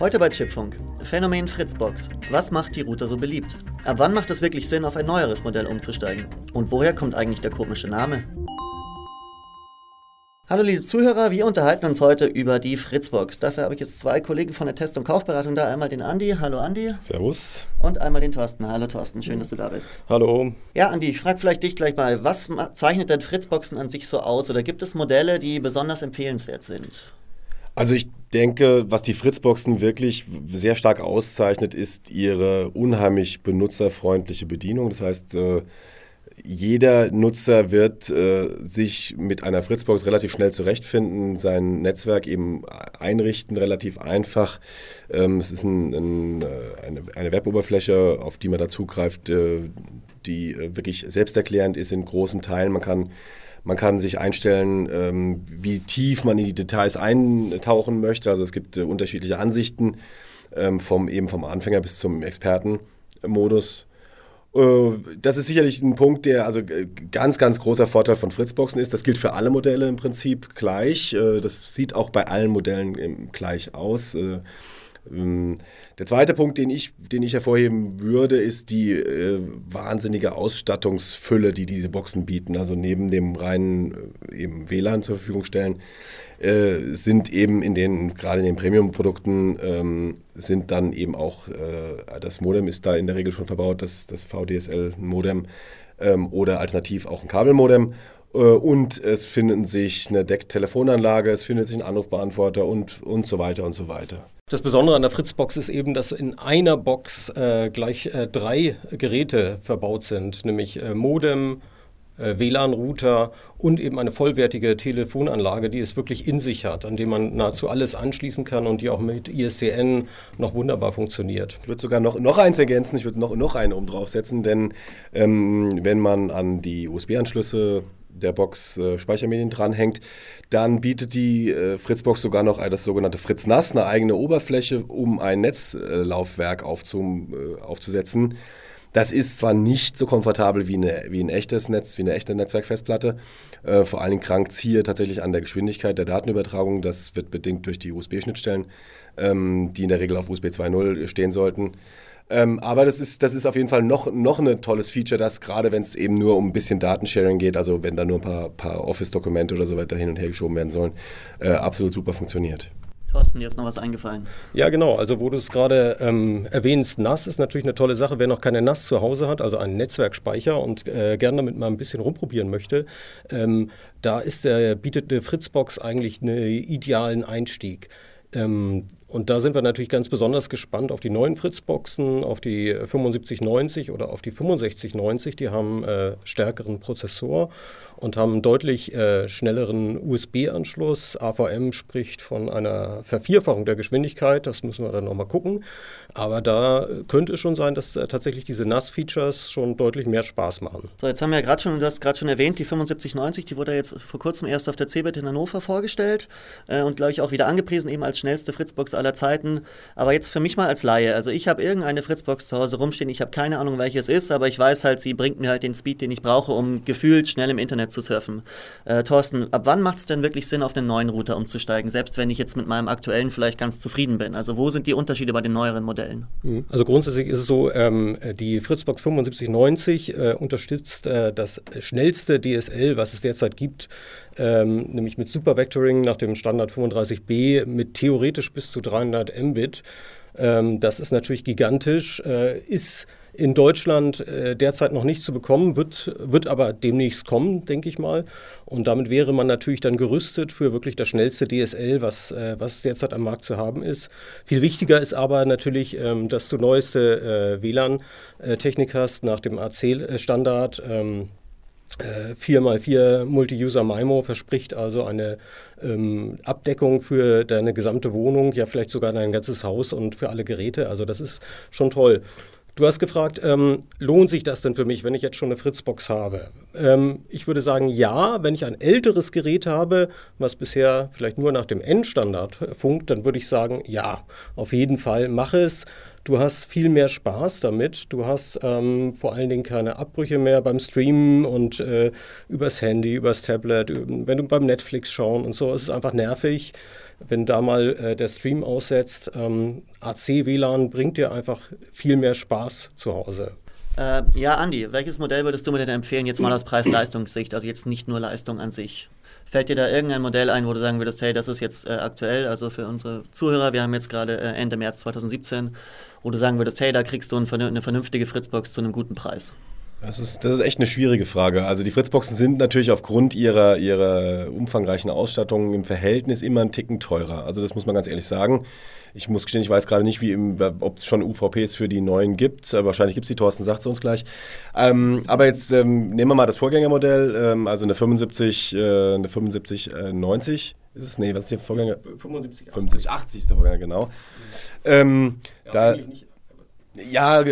Heute bei Chipfunk. Phänomen Fritzbox. Was macht die Router so beliebt? Ab wann macht es wirklich Sinn, auf ein neueres Modell umzusteigen? Und woher kommt eigentlich der komische Name? Hallo liebe Zuhörer, wir unterhalten uns heute über die Fritzbox. Dafür habe ich jetzt zwei Kollegen von der Test- und Kaufberatung da. Einmal den Andi. Hallo Andi. Servus. Und einmal den Thorsten. Hallo Thorsten, schön, dass du da bist. Hallo. Ja, Andi, ich frage vielleicht dich gleich mal, was zeichnet denn Fritzboxen an sich so aus? Oder gibt es Modelle, die besonders empfehlenswert sind? Also ich denke, was die Fritzboxen wirklich sehr stark auszeichnet, ist ihre unheimlich benutzerfreundliche Bedienung. Das heißt, äh, jeder Nutzer wird äh, sich mit einer Fritzbox relativ schnell zurechtfinden, sein Netzwerk eben einrichten, relativ einfach. Ähm, es ist ein, ein, äh, eine, eine, Weboberfläche, auf die man da zugreift, die wirklich selbsterklärend ist in großen Teilen. Man kann man kann sich einstellen, ähm, wie tief man in die Details eintauchen möchte. Also es gibt äh, unterschiedliche Ansichten ähm, vom eben vom Anfänger bis zum Expertenmodus. Äh, das ist sicherlich ein Punkt, der also äh, ganz, ganz großer Vorteil von Fritzboxen ist. Das gilt für alle Modelle im Prinzip gleich. Äh, das sieht auch bei allen Modellen gleich aus. Ähm, der zweite Punkt, den ich, den ich hervorheben würde, ist die äh, wahnsinnige Ausstattungsfülle, die diese Boxen bieten. Also neben dem reinen äh, eben WLAN zur Verfügung stellen, äh, sind eben in den, gerade in den Premium-Produkten, ähm, sind dann eben auch, äh, das Modem ist da in der Regel schon verbaut, das, das VDSL-Modem ähm, oder alternativ auch ein Kabelmodem. Äh, und es finden sich eine Decktelefonanlage, es findet sich ein Anrufbeantworter und, und so weiter und so weiter. Das Besondere an der Fritzbox ist eben, dass in einer Box äh, gleich äh, drei Geräte verbaut sind, nämlich äh, Modem, äh, WLAN-Router und eben eine vollwertige Telefonanlage, die es wirklich in sich hat, an dem man nahezu alles anschließen kann und die auch mit ISDN noch wunderbar funktioniert. Ich würde sogar noch, noch eins ergänzen, ich würde noch, noch einen oben draufsetzen, denn ähm, wenn man an die USB-Anschlüsse der Box äh, Speichermedien dranhängt, dann bietet die äh, Fritzbox sogar noch das sogenannte Fritz NAS, eine eigene Oberfläche, um ein Netzlaufwerk aufzum, äh, aufzusetzen. Das ist zwar nicht so komfortabel wie, eine, wie ein echtes Netz, wie eine echte Netzwerkfestplatte. Äh, vor allen Dingen krankt es hier tatsächlich an der Geschwindigkeit der Datenübertragung. Das wird bedingt durch die USB-Schnittstellen, ähm, die in der Regel auf USB 2.0 stehen sollten. Ähm, aber das ist, das ist auf jeden Fall noch, noch ein tolles Feature, das gerade wenn es eben nur um ein bisschen Datensharing geht, also wenn da nur ein paar, paar Office-Dokumente oder so weiter hin und her geschoben werden sollen, äh, absolut super funktioniert. Thorsten, dir ist noch was eingefallen. Ja, genau. Also, wo du es gerade ähm, erwähnst, NAS ist natürlich eine tolle Sache. Wer noch keine NAS zu Hause hat, also einen Netzwerkspeicher und äh, gerne damit mal ein bisschen rumprobieren möchte, ähm, da ist der, bietet eine Fritzbox eigentlich einen idealen Einstieg. Ähm, und da sind wir natürlich ganz besonders gespannt auf die neuen Fritzboxen, auf die 7590 oder auf die 6590. Die haben äh, stärkeren Prozessor und haben deutlich äh, schnelleren USB-Anschluss. AVM spricht von einer Vervierfachung der Geschwindigkeit, das müssen wir dann nochmal gucken. Aber da könnte es schon sein, dass äh, tatsächlich diese NAS-Features schon deutlich mehr Spaß machen. So, jetzt haben wir ja gerade schon, du hast gerade schon erwähnt, die 7590, die wurde jetzt vor kurzem erst auf der CeBIT in Hannover vorgestellt äh, und glaube ich auch wieder angepriesen, eben als schnellste Fritzbox aller Zeiten. Aber jetzt für mich mal als Laie, also ich habe irgendeine Fritzbox zu Hause rumstehen, ich habe keine Ahnung, welche es ist, aber ich weiß halt, sie bringt mir halt den Speed, den ich brauche, um gefühlt schnell im Internet zu surfen. Äh, Thorsten, ab wann macht es denn wirklich Sinn, auf einen neuen Router umzusteigen, selbst wenn ich jetzt mit meinem aktuellen vielleicht ganz zufrieden bin? Also wo sind die Unterschiede bei den neueren Modellen? Mhm. Also grundsätzlich ist es so, ähm, die Fritzbox 7590 äh, unterstützt äh, das schnellste DSL, was es derzeit gibt, ähm, nämlich mit Supervectoring nach dem Standard 35b mit theoretisch bis zu 300 Mbit. Ähm, das ist natürlich gigantisch, äh, ist in Deutschland äh, derzeit noch nicht zu bekommen, wird, wird aber demnächst kommen, denke ich mal. Und damit wäre man natürlich dann gerüstet für wirklich das schnellste DSL, was, äh, was derzeit am Markt zu haben ist. Viel wichtiger ist aber natürlich, ähm, dass du neueste äh, WLAN-Technik hast nach dem AC-Standard. Ähm, 4x4 Multi-User MIMO verspricht also eine ähm, Abdeckung für deine gesamte Wohnung, ja vielleicht sogar dein ganzes Haus und für alle Geräte. Also das ist schon toll. Du hast gefragt, ähm, lohnt sich das denn für mich, wenn ich jetzt schon eine Fritzbox habe? Ähm, ich würde sagen, ja. Wenn ich ein älteres Gerät habe, was bisher vielleicht nur nach dem N-Standard funkt, dann würde ich sagen, ja, auf jeden Fall mache es. Du hast viel mehr Spaß damit. Du hast ähm, vor allen Dingen keine Abbrüche mehr beim Streamen und äh, übers Handy, übers Tablet, wenn du beim Netflix schauen und so. Es ist einfach nervig, wenn da mal äh, der Stream aussetzt. Ähm, AC-WLAN bringt dir einfach viel mehr Spaß zu Hause. Äh, ja, Andi, welches Modell würdest du mir denn empfehlen, jetzt mal aus Preis-Leistungssicht, also jetzt nicht nur Leistung an sich? Fällt dir da irgendein Modell ein, wo du sagen würdest, hey, das ist jetzt äh, aktuell, also für unsere Zuhörer, wir haben jetzt gerade äh, Ende März 2017, wo du sagen würdest, hey, da kriegst du ein, eine vernünftige Fritzbox zu einem guten Preis? Das ist, das ist echt eine schwierige Frage. Also die Fritzboxen sind natürlich aufgrund ihrer, ihrer umfangreichen Ausstattung im Verhältnis immer einen Ticken teurer. Also das muss man ganz ehrlich sagen. Ich muss gestehen, ich weiß gerade nicht, ob es schon UVPs für die neuen gibt. Wahrscheinlich gibt es die, Thorsten sagt es uns gleich. Ähm, aber jetzt ähm, nehmen wir mal das Vorgängermodell, ähm, also eine 75, äh, eine 75 äh, 90 ist es? Nee, was ist der Vorgänger? 75, 75 80 ist der Vorgänger, genau. Ähm, ja, da, ja,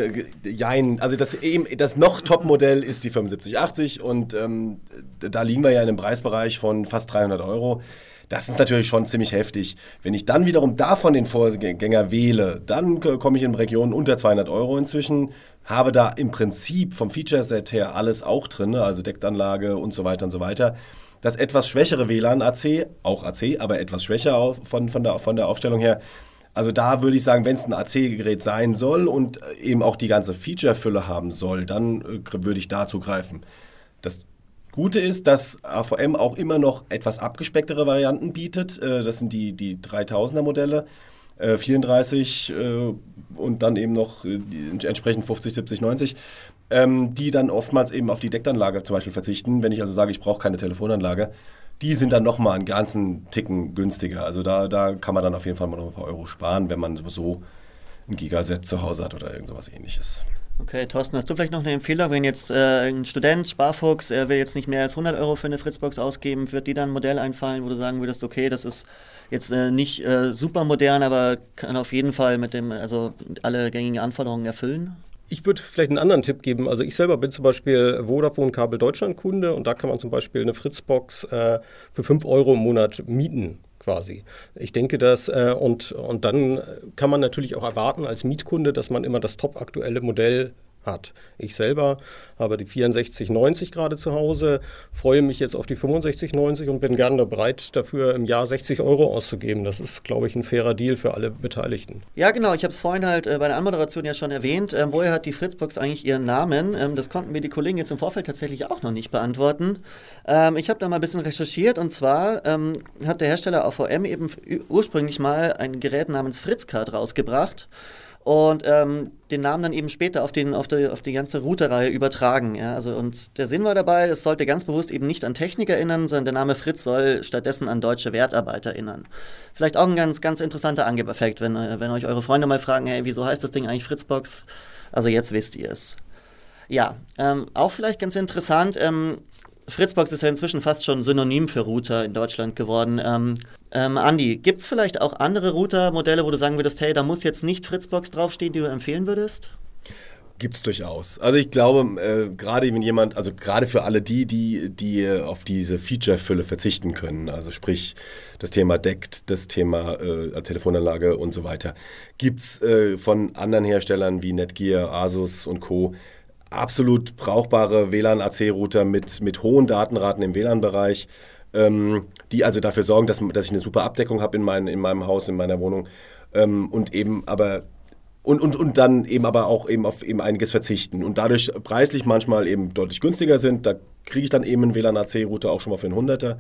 jein. Also das, eben, das noch Top-Modell ist die 7580 und ähm, da liegen wir ja in einem Preisbereich von fast 300 Euro. Das ist natürlich schon ziemlich heftig. Wenn ich dann wiederum davon den Vorgänger wähle, dann komme ich in Regionen unter 200 Euro inzwischen, habe da im Prinzip vom Feature-Set her alles auch drin, also Deckanlage und so weiter und so weiter. Das etwas schwächere WLAN AC, auch AC, aber etwas schwächer von, von, der, von der Aufstellung her, also da würde ich sagen, wenn es ein AC-Gerät sein soll und äh, eben auch die ganze Feature-Fülle haben soll, dann äh, würde ich da zugreifen. Das Gute ist, dass AVM auch immer noch etwas abgespecktere Varianten bietet. Äh, das sind die, die 3000er Modelle. 34 und dann eben noch entsprechend 50, 70, 90, die dann oftmals eben auf die Deckanlage zum Beispiel verzichten. Wenn ich also sage, ich brauche keine Telefonanlage, die sind dann nochmal einen ganzen Ticken günstiger. Also da, da kann man dann auf jeden Fall mal noch ein paar Euro sparen, wenn man so ein Gigaset zu Hause hat oder irgend sowas ähnliches. Okay, Thorsten, hast du vielleicht noch eine Empfehlung, wenn jetzt äh, ein Student, Sparfuchs, er will jetzt nicht mehr als 100 Euro für eine Fritzbox ausgeben, wird dir dann ein Modell einfallen, wo du sagen würdest, okay, das ist jetzt äh, nicht äh, super modern, aber kann auf jeden Fall mit dem, also alle gängigen Anforderungen erfüllen? Ich würde vielleicht einen anderen Tipp geben. Also ich selber bin zum Beispiel Vodafone Kabel Deutschland Kunde und da kann man zum Beispiel eine Fritzbox äh, für 5 Euro im Monat mieten quasi. Ich denke, dass äh, und, und dann kann man natürlich auch erwarten als Mietkunde, dass man immer das top aktuelle Modell hat. Ich selber habe die 6490 gerade zu Hause, freue mich jetzt auf die 6590 und bin gerne bereit, dafür im Jahr 60 Euro auszugeben. Das ist, glaube ich, ein fairer Deal für alle Beteiligten. Ja, genau. Ich habe es vorhin halt äh, bei der Anmoderation ja schon erwähnt. Ähm, woher hat die Fritzbox eigentlich ihren Namen? Ähm, das konnten mir die Kollegen jetzt im Vorfeld tatsächlich auch noch nicht beantworten. Ähm, ich habe da mal ein bisschen recherchiert und zwar ähm, hat der Hersteller AVM eben ursprünglich mal ein Gerät namens Fritzcard rausgebracht und ähm, den Namen dann eben später auf, den, auf, die, auf die ganze Routerreihe übertragen. Ja? Also, und der Sinn war dabei, es sollte ganz bewusst eben nicht an Technik erinnern, sondern der Name Fritz soll stattdessen an deutsche Wertarbeiter erinnern. Vielleicht auch ein ganz, ganz interessanter Angebereffekt, wenn, äh, wenn euch eure Freunde mal fragen, hey, wieso heißt das Ding eigentlich Fritzbox? Also jetzt wisst ihr es. Ja, ähm, auch vielleicht ganz interessant, ähm, Fritzbox ist ja inzwischen fast schon Synonym für Router in Deutschland geworden. Ähm, ähm, Andi, gibt es vielleicht auch andere Router-Modelle, wo du sagen würdest, hey, da muss jetzt nicht Fritzbox draufstehen, die du empfehlen würdest? Gibt es durchaus. Also ich glaube, äh, gerade wenn jemand, also gerade für alle die, die, die auf diese Feature-Fülle verzichten können, also sprich das Thema deckt, das Thema äh, Telefonanlage und so weiter, gibt es äh, von anderen Herstellern wie Netgear, Asus und Co absolut brauchbare WLAN-AC-Router mit, mit hohen Datenraten im WLAN-Bereich, ähm, die also dafür sorgen, dass, dass ich eine super Abdeckung habe in, mein, in meinem Haus, in meiner Wohnung ähm, und eben aber und, und, und dann eben aber auch eben auf eben einiges verzichten und dadurch preislich manchmal eben deutlich günstiger sind. Da kriege ich dann eben einen WLAN-AC-Router auch schon mal für einen Hunderter.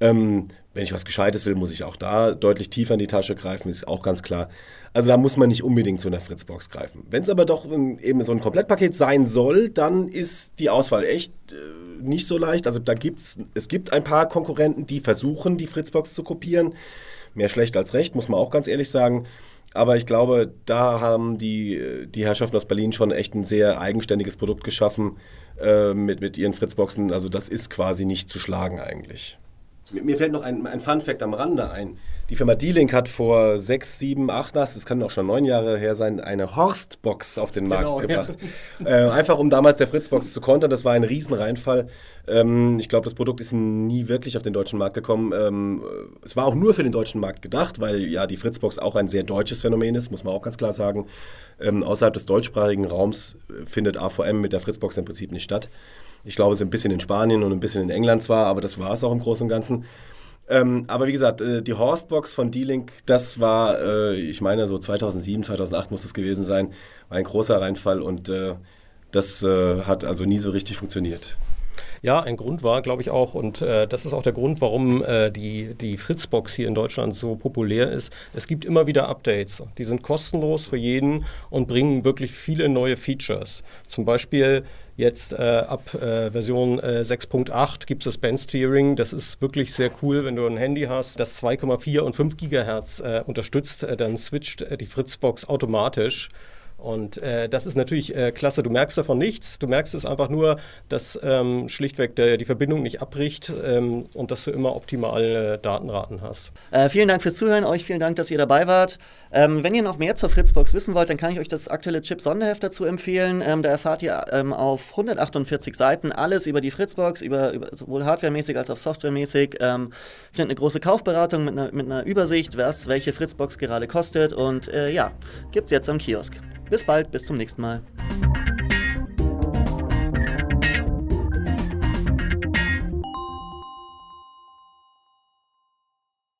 Ähm, wenn ich was Gescheites will, muss ich auch da deutlich tiefer in die Tasche greifen, ist auch ganz klar. Also da muss man nicht unbedingt zu einer Fritzbox greifen. Wenn es aber doch eben so ein Komplettpaket sein soll, dann ist die Auswahl echt äh, nicht so leicht. Also da gibt's, es gibt ein paar Konkurrenten, die versuchen, die Fritzbox zu kopieren. Mehr schlecht als recht, muss man auch ganz ehrlich sagen. Aber ich glaube, da haben die, die Herrschaften aus Berlin schon echt ein sehr eigenständiges Produkt geschaffen äh, mit, mit ihren Fritzboxen. Also das ist quasi nicht zu schlagen eigentlich. Mir fällt noch ein, ein Fun-Fact am Rande ein. Die Firma D-Link hat vor sechs, sieben, acht, das kann auch schon neun Jahre her sein, eine Horst-Box auf den Markt genau, gebracht. Ja. Äh, einfach um damals der Fritz-Box zu kontern. Das war ein Riesenreinfall. Ähm, ich glaube, das Produkt ist nie wirklich auf den deutschen Markt gekommen. Ähm, es war auch nur für den deutschen Markt gedacht, weil ja die Fritzbox auch ein sehr deutsches Phänomen ist, muss man auch ganz klar sagen. Ähm, außerhalb des deutschsprachigen Raums findet AVM mit der Fritzbox im Prinzip nicht statt. Ich glaube, es ist ein bisschen in Spanien und ein bisschen in England zwar, aber das war es auch im Großen und Ganzen. Ähm, aber wie gesagt, äh, die Horstbox von D-Link, das war, äh, ich meine, so 2007, 2008 muss das gewesen sein, war ein großer Reinfall und äh, das äh, hat also nie so richtig funktioniert. Ja, ein Grund war, glaube ich, auch, und äh, das ist auch der Grund, warum äh, die, die Fritzbox hier in Deutschland so populär ist. Es gibt immer wieder Updates. Die sind kostenlos für jeden und bringen wirklich viele neue Features. Zum Beispiel Jetzt äh, ab äh, Version äh, 6.8 gibt es das Band-Steering. Das ist wirklich sehr cool, wenn du ein Handy hast, das 2,4 und 5 Gigahertz äh, unterstützt. Äh, dann switcht äh, die Fritzbox automatisch und äh, das ist natürlich äh, klasse. Du merkst davon nichts. Du merkst es einfach nur, dass ähm, schlichtweg der, die Verbindung nicht abbricht ähm, und dass du immer optimale Datenraten hast. Äh, vielen Dank fürs Zuhören. Euch vielen Dank, dass ihr dabei wart. Ähm, wenn ihr noch mehr zur Fritzbox wissen wollt, dann kann ich euch das aktuelle Chip-Sonderheft dazu empfehlen. Ähm, da erfahrt ihr ähm, auf 148 Seiten alles über die Fritzbox, über, über sowohl hardwaremäßig als auch softwaremäßig. Ähm, findet eine große Kaufberatung mit einer, mit einer Übersicht, was welche Fritzbox gerade kostet. Und äh, ja, es jetzt am Kiosk. Bis bald, bis zum nächsten Mal.